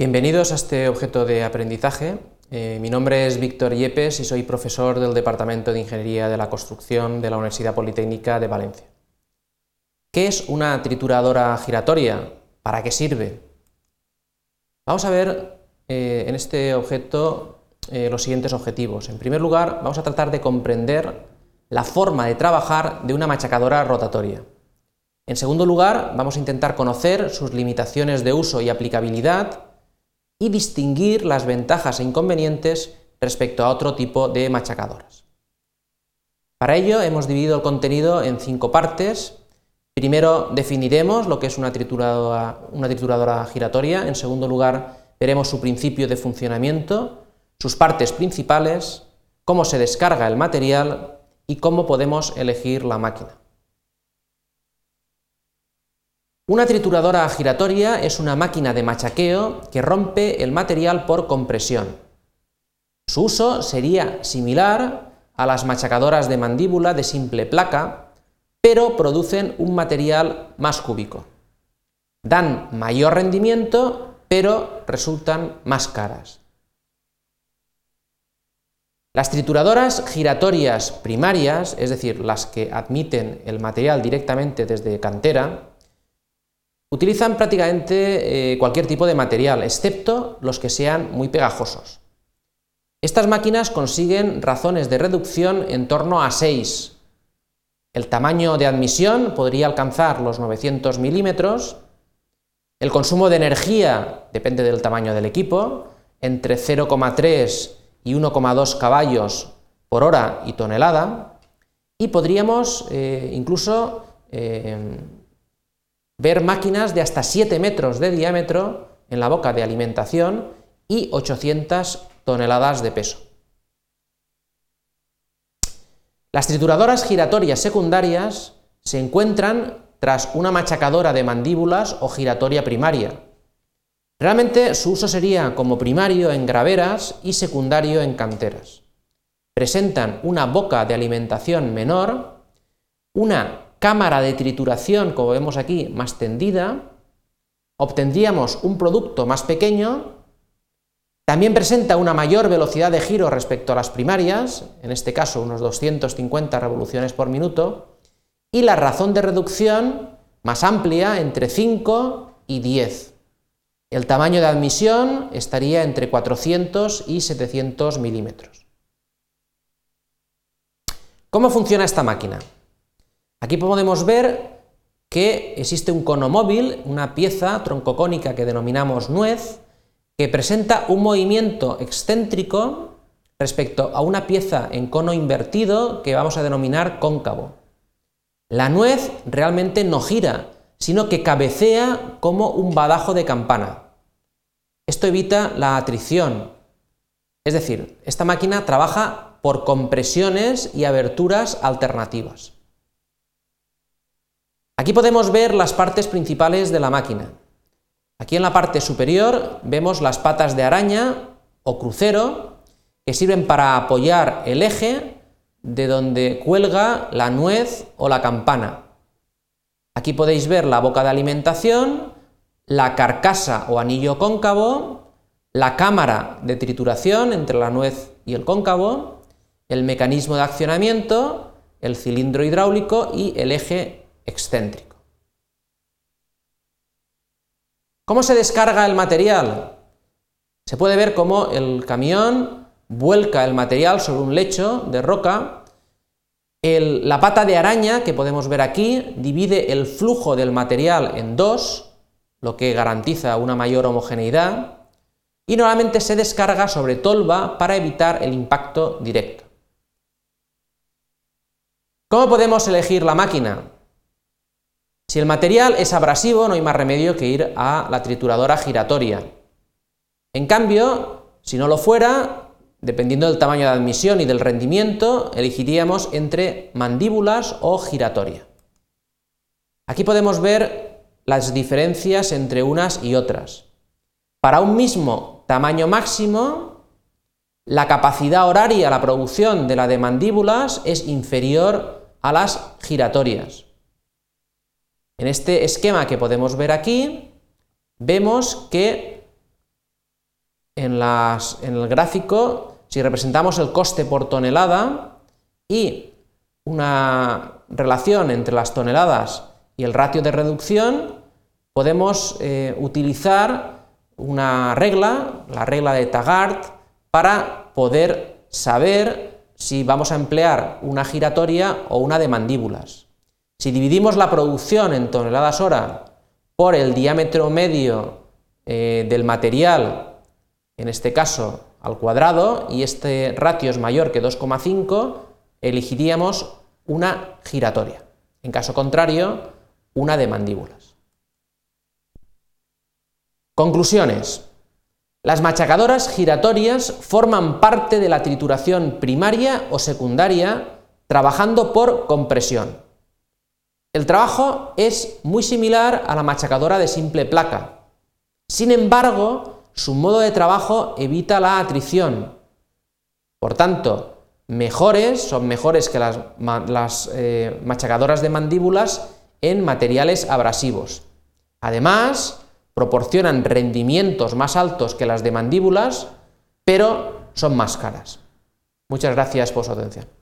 Bienvenidos a este objeto de aprendizaje. Eh, mi nombre es Víctor Yepes y soy profesor del Departamento de Ingeniería de la Construcción de la Universidad Politécnica de Valencia. ¿Qué es una trituradora giratoria? ¿Para qué sirve? Vamos a ver eh, en este objeto eh, los siguientes objetivos. En primer lugar, vamos a tratar de comprender la forma de trabajar de una machacadora rotatoria. En segundo lugar, vamos a intentar conocer sus limitaciones de uso y aplicabilidad y distinguir las ventajas e inconvenientes respecto a otro tipo de machacadoras. Para ello hemos dividido el contenido en cinco partes. Primero definiremos lo que es una trituradora, una trituradora giratoria, en segundo lugar veremos su principio de funcionamiento, sus partes principales, cómo se descarga el material y cómo podemos elegir la máquina. Una trituradora giratoria es una máquina de machaqueo que rompe el material por compresión. Su uso sería similar a las machacadoras de mandíbula de simple placa, pero producen un material más cúbico. Dan mayor rendimiento, pero resultan más caras. Las trituradoras giratorias primarias, es decir, las que admiten el material directamente desde cantera, Utilizan prácticamente eh, cualquier tipo de material, excepto los que sean muy pegajosos. Estas máquinas consiguen razones de reducción en torno a 6. El tamaño de admisión podría alcanzar los 900 milímetros. El consumo de energía depende del tamaño del equipo, entre 0,3 y 1,2 caballos por hora y tonelada. Y podríamos eh, incluso eh, ver máquinas de hasta 7 metros de diámetro en la boca de alimentación y 800 toneladas de peso. Las trituradoras giratorias secundarias se encuentran tras una machacadora de mandíbulas o giratoria primaria. Realmente su uso sería como primario en graveras y secundario en canteras. Presentan una boca de alimentación menor, una cámara de trituración, como vemos aquí, más tendida, obtendríamos un producto más pequeño, también presenta una mayor velocidad de giro respecto a las primarias, en este caso unos 250 revoluciones por minuto, y la razón de reducción más amplia, entre 5 y 10. El tamaño de admisión estaría entre 400 y 700 milímetros. ¿Cómo funciona esta máquina? Aquí podemos ver que existe un cono móvil, una pieza troncocónica que denominamos nuez, que presenta un movimiento excéntrico respecto a una pieza en cono invertido que vamos a denominar cóncavo. La nuez realmente no gira, sino que cabecea como un badajo de campana. Esto evita la atrición, es decir, esta máquina trabaja por compresiones y aberturas alternativas. Aquí podemos ver las partes principales de la máquina. Aquí en la parte superior vemos las patas de araña o crucero que sirven para apoyar el eje de donde cuelga la nuez o la campana. Aquí podéis ver la boca de alimentación, la carcasa o anillo cóncavo, la cámara de trituración entre la nuez y el cóncavo, el mecanismo de accionamiento, el cilindro hidráulico y el eje excéntrico. ¿Cómo se descarga el material? Se puede ver cómo el camión vuelca el material sobre un lecho de roca. la pata de araña que podemos ver aquí divide el flujo del material en dos, lo que garantiza una mayor homogeneidad, y normalmente se descarga sobre tolva para evitar el impacto directo. ¿Cómo podemos elegir la máquina? Si el material es abrasivo, no hay más remedio que ir a la trituradora giratoria. En cambio, si no lo fuera, dependiendo del tamaño de admisión y del rendimiento, elegiríamos entre mandíbulas o giratoria. Aquí podemos ver las diferencias entre unas y otras. Para un mismo tamaño máximo, la capacidad horaria, la producción de la de mandíbulas es inferior a las giratorias. En este esquema que podemos ver aquí, vemos que en, el gráfico, si representamos el coste por tonelada y una relación entre las toneladas y el ratio de reducción, podemos eh, utilizar una regla, la regla de Taggart, para poder saber si vamos a emplear una giratoria o una de mandíbulas. Si dividimos la producción en toneladas hora por el diámetro medio eh, del material, en este caso al cuadrado, y este ratio es mayor que 2,5, elegiríamos una giratoria. En caso contrario, una de mandíbulas. Conclusiones. Las machacadoras giratorias forman parte de la trituración primaria o secundaria trabajando por compresión. El trabajo es muy similar a la machacadora de simple placa. Sin embargo, su modo de trabajo evita la atrición. Por tanto, mejores, son mejores que las, eh, machacadoras de mandíbulas en materiales abrasivos. Además, proporcionan rendimientos más altos que las de mandíbulas, pero son más caras. Muchas gracias por su atención.